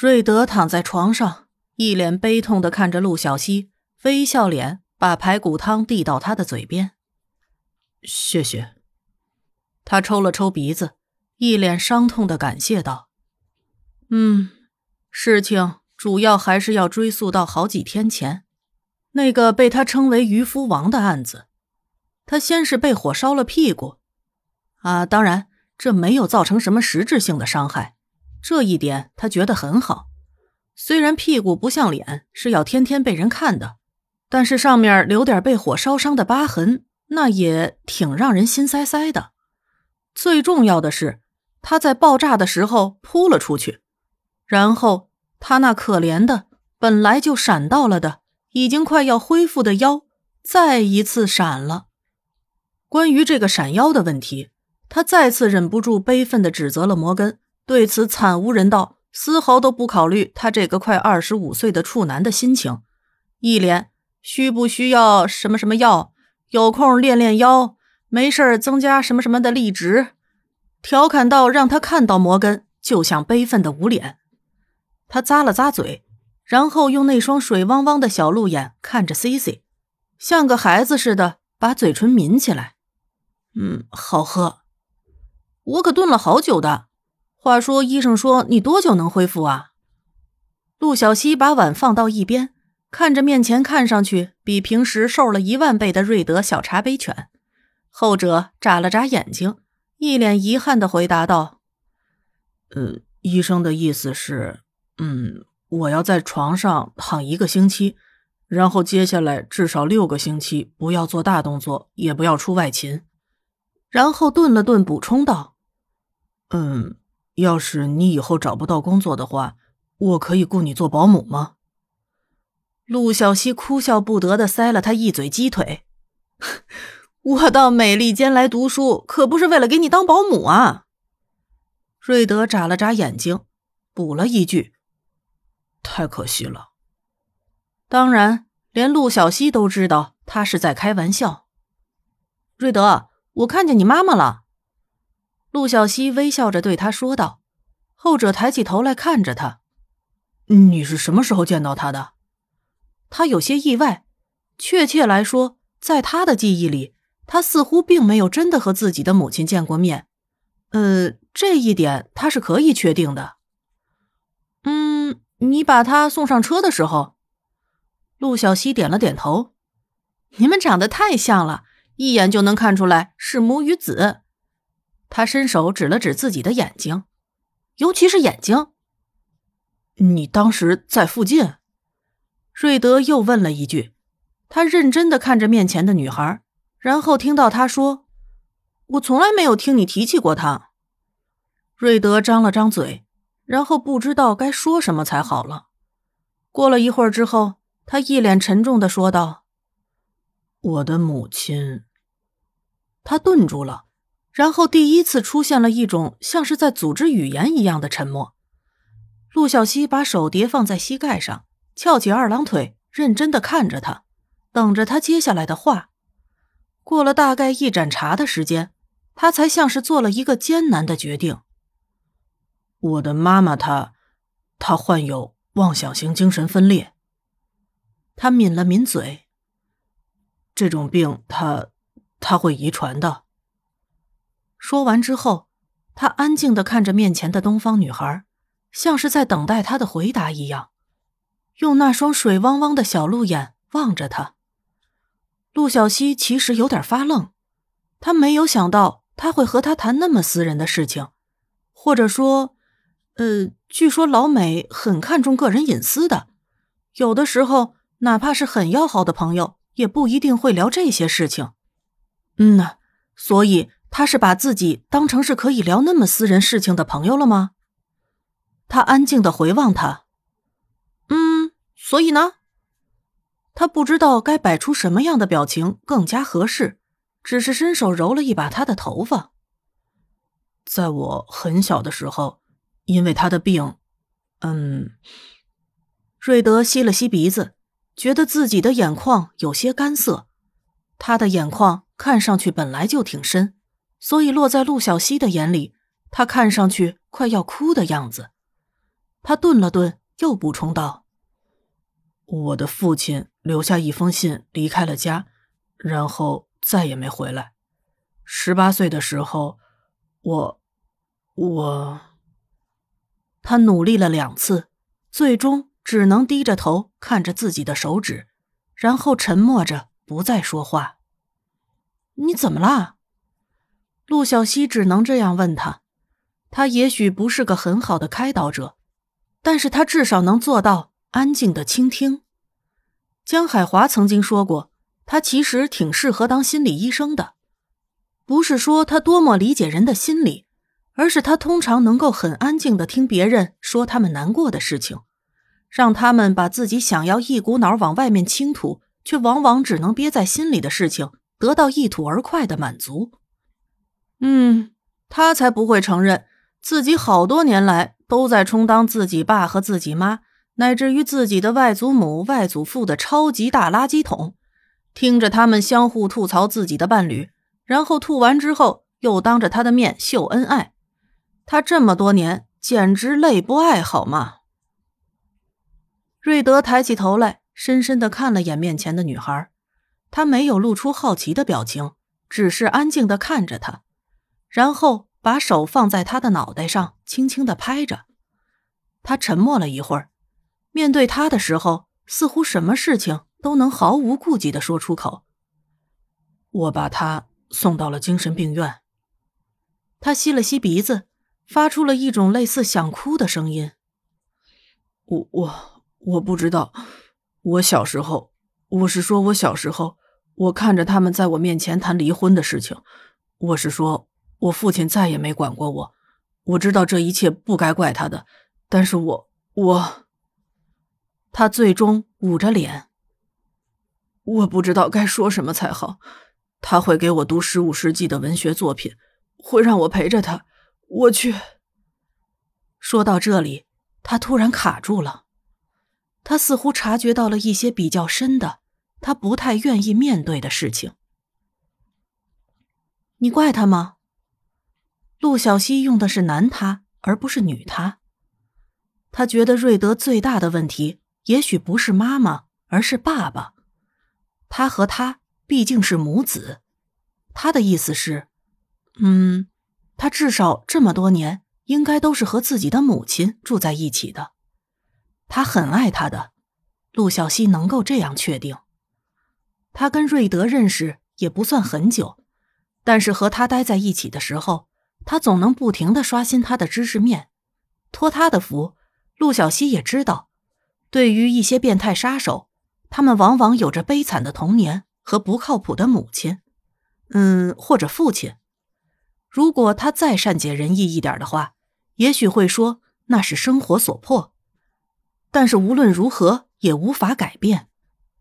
瑞德躺在床上，一脸悲痛的看着陆小西，微笑脸把排骨汤递到他的嘴边。谢谢。他抽了抽鼻子，一脸伤痛的感谢道：“嗯，事情主要还是要追溯到好几天前，那个被他称为渔夫王的案子。他先是被火烧了屁股，啊，当然这没有造成什么实质性的伤害。”这一点他觉得很好，虽然屁股不像脸是要天天被人看的，但是上面留点被火烧伤的疤痕，那也挺让人心塞塞的。最重要的是，他在爆炸的时候扑了出去，然后他那可怜的本来就闪到了的、已经快要恢复的腰，再一次闪了。关于这个闪腰的问题，他再次忍不住悲愤地指责了摩根。对此惨无人道，丝毫都不考虑他这个快二十五岁的处男的心情，一脸需不需要什么什么药，有空练练腰，没事儿增加什么什么的力值，调侃到让他看到摩根就像悲愤的捂脸。他咂了咂嘴，然后用那双水汪汪的小鹿眼看着 Cici，像个孩子似的把嘴唇抿起来。嗯，好喝，我可炖了好久的。话说，医生说你多久能恢复啊？陆小西把碗放到一边，看着面前看上去比平时瘦了一万倍的瑞德小茶杯犬，后者眨了眨眼睛，一脸遗憾的回答道：“呃，医生的意思是，嗯，我要在床上躺一个星期，然后接下来至少六个星期不要做大动作，也不要出外勤。”然后顿了顿，补充道：“嗯。”要是你以后找不到工作的话，我可以雇你做保姆吗？陆小西哭笑不得的塞了他一嘴鸡腿。我到美利坚来读书，可不是为了给你当保姆啊！瑞德眨了眨眼睛，补了一句：“太可惜了。”当然，连陆小西都知道他是在开玩笑。瑞德，我看见你妈妈了。陆小西微笑着对他说道，后者抬起头来看着他：“你是什么时候见到他的？”他有些意外，确切来说，在他的记忆里，他似乎并没有真的和自己的母亲见过面。呃，这一点他是可以确定的。嗯，你把他送上车的时候，陆小西点了点头。你们长得太像了，一眼就能看出来是母与子。他伸手指了指自己的眼睛，尤其是眼睛。你当时在附近？瑞德又问了一句。他认真的看着面前的女孩，然后听到她说：“我从来没有听你提起过他。”瑞德张了张嘴，然后不知道该说什么才好了。过了一会儿之后，他一脸沉重的说道：“我的母亲。”他顿住了。然后第一次出现了一种像是在组织语言一样的沉默。陆小西把手叠放在膝盖上，翘起二郎腿，认真的看着他，等着他接下来的话。过了大概一盏茶的时间，他才像是做了一个艰难的决定。我的妈妈，她，她患有妄想型精神分裂。他抿了抿嘴。这种病，她，她会遗传的。说完之后，他安静的看着面前的东方女孩，像是在等待她的回答一样，用那双水汪汪的小鹿眼望着她。陆小西其实有点发愣，他没有想到他会和他谈那么私人的事情，或者说，呃，据说老美很看重个人隐私的，有的时候哪怕是很要好的朋友，也不一定会聊这些事情。嗯呐，所以。他是把自己当成是可以聊那么私人事情的朋友了吗？他安静的回望他，嗯，所以呢？他不知道该摆出什么样的表情更加合适，只是伸手揉了一把他的头发。在我很小的时候，因为他的病，嗯，瑞德吸了吸鼻子，觉得自己的眼眶有些干涩。他的眼眶看上去本来就挺深。所以落在陆小西的眼里，他看上去快要哭的样子。他顿了顿，又补充道：“我的父亲留下一封信，离开了家，然后再也没回来。十八岁的时候，我，我……”他努力了两次，最终只能低着头看着自己的手指，然后沉默着不再说话。“你怎么了？”陆小西只能这样问他。他也许不是个很好的开导者，但是他至少能做到安静的倾听。江海华曾经说过，他其实挺适合当心理医生的，不是说他多么理解人的心理，而是他通常能够很安静的听别人说他们难过的事情，让他们把自己想要一股脑往外面倾吐，却往往只能憋在心里的事情得到一吐而快的满足。嗯，他才不会承认。自己好多年来都在充当自己爸和自己妈，乃至于自己的外祖母、外祖父的超级大垃圾桶，听着他们相互吐槽自己的伴侣，然后吐完之后又当着他的面秀恩爱。他这么多年简直累不爱好吗？瑞德抬起头来，深深的看了眼面前的女孩，他没有露出好奇的表情，只是安静的看着她，然后。把手放在他的脑袋上，轻轻的拍着。他沉默了一会儿，面对他的时候，似乎什么事情都能毫无顾忌的说出口。我把他送到了精神病院。他吸了吸鼻子，发出了一种类似想哭的声音。我我我不知道，我小时候，我是说我小时候，我看着他们在我面前谈离婚的事情，我是说。我父亲再也没管过我，我知道这一切不该怪他的，但是我我，他最终捂着脸，我不知道该说什么才好。他会给我读十五世纪的文学作品，会让我陪着他。我去。说到这里，他突然卡住了，他似乎察觉到了一些比较深的，他不太愿意面对的事情。你怪他吗？陆小西用的是男他，而不是女他。他觉得瑞德最大的问题，也许不是妈妈，而是爸爸。他和他毕竟是母子。他的意思是，嗯，他至少这么多年，应该都是和自己的母亲住在一起的。他很爱他的，陆小西能够这样确定。他跟瑞德认识也不算很久，但是和他待在一起的时候。他总能不停的刷新他的知识面，托他的福，陆小西也知道，对于一些变态杀手，他们往往有着悲惨的童年和不靠谱的母亲，嗯，或者父亲。如果他再善解人意一点的话，也许会说那是生活所迫。但是无论如何也无法改变，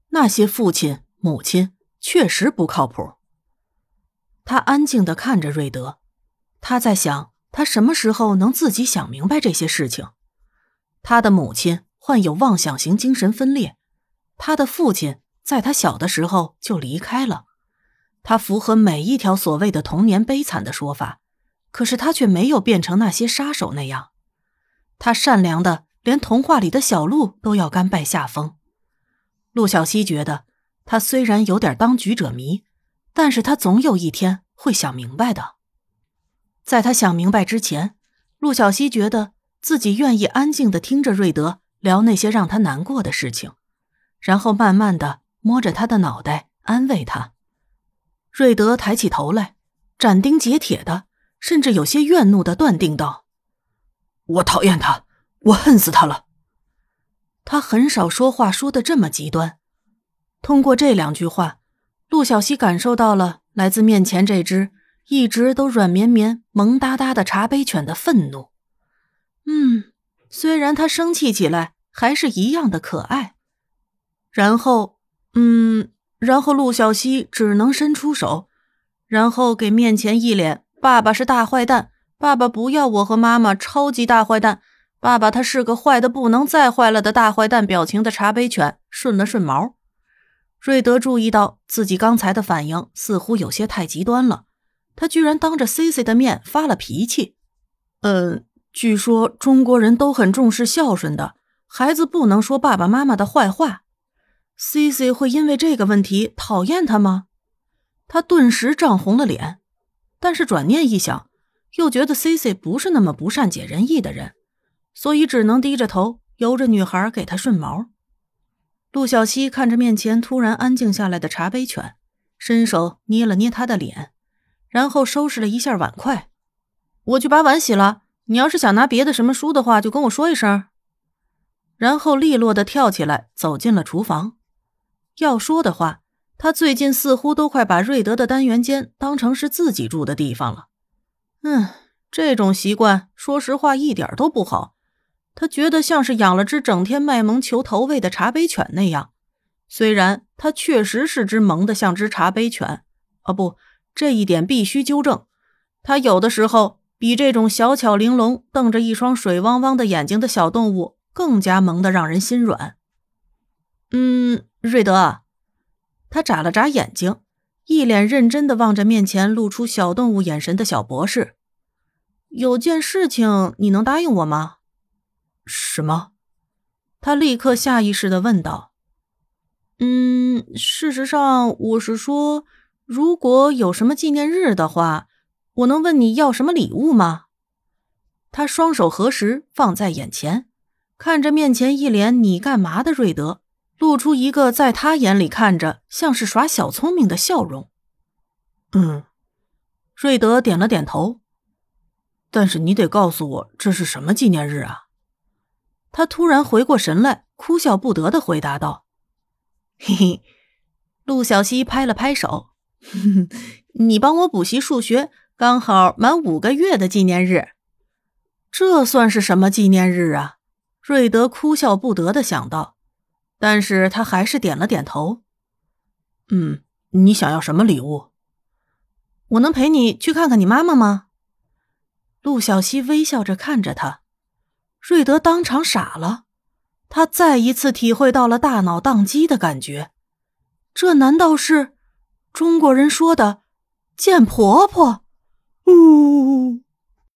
那些父亲母亲确实不靠谱。他安静的看着瑞德。他在想，他什么时候能自己想明白这些事情？他的母亲患有妄想型精神分裂，他的父亲在他小的时候就离开了。他符合每一条所谓的童年悲惨的说法，可是他却没有变成那些杀手那样。他善良的连童话里的小鹿都要甘拜下风。陆小西觉得，他虽然有点当局者迷，但是他总有一天会想明白的。在他想明白之前，陆小西觉得自己愿意安静的听着瑞德聊那些让他难过的事情，然后慢慢的摸着他的脑袋安慰他。瑞德抬起头来，斩钉截铁的，甚至有些怨怒的断定道：“我讨厌他，我恨死他了。”他很少说话说的这么极端。通过这两句话，陆小西感受到了来自面前这只。一直都软绵绵、萌哒哒的茶杯犬的愤怒，嗯，虽然它生气起来还是一样的可爱。然后，嗯，然后陆小西只能伸出手，然后给面前一脸“爸爸是大坏蛋，爸爸不要我和妈妈，超级大坏蛋，爸爸他是个坏的不能再坏了的大坏蛋”表情的茶杯犬顺了顺毛。瑞德注意到自己刚才的反应似乎有些太极端了。他居然当着 C C 的面发了脾气，嗯，据说中国人都很重视孝顺的，孩子不能说爸爸妈妈的坏话。C C 会因为这个问题讨厌他吗？他顿时涨红了脸，但是转念一想，又觉得 C C 不是那么不善解人意的人，所以只能低着头，由着女孩给他顺毛。陆小西看着面前突然安静下来的茶杯犬，伸手捏了捏他的脸，然后收拾了一下碗筷。我去把碗洗了。你要是想拿别的什么书的话，就跟我说一声。然后利落的跳起来，走进了厨房。要说的话，他最近似乎都快把瑞德的单元间当成是自己住的地方了。嗯，这种习惯，说实话一点都不好。他觉得像是养了只整天卖萌求投喂的茶杯犬那样。虽然他确实是只萌的像只茶杯犬，哦不，这一点必须纠正。他有的时候比这种小巧玲珑、瞪着一双水汪汪的眼睛的小动物更加萌的让人心软。嗯，瑞德，他眨了眨眼睛，一脸认真的望着面前露出小动物眼神的小博士。有件事情，你能答应我吗？什么？他立刻下意识的问道。嗯，事实上，我是说，如果有什么纪念日的话，我能问你要什么礼物吗？他双手合十放在眼前，看着面前一脸“你干嘛”的瑞德，露出一个在他眼里看着像是耍小聪明的笑容。嗯，瑞德点了点头。但是你得告诉我这是什么纪念日啊？他突然回过神来，哭笑不得的回答道：“嘿嘿。”陆小西拍了拍手：“ 你帮我补习数学，刚好满五个月的纪念日。这算是什么纪念日啊？”瑞德哭笑不得的想到，但是他还是点了点头：“嗯，你想要什么礼物？我能陪你去看看你妈妈吗？”陆小西微笑着看着他。瑞德当场傻了，他再一次体会到了大脑宕机的感觉。这难道是中国人说的“见婆婆”？呜。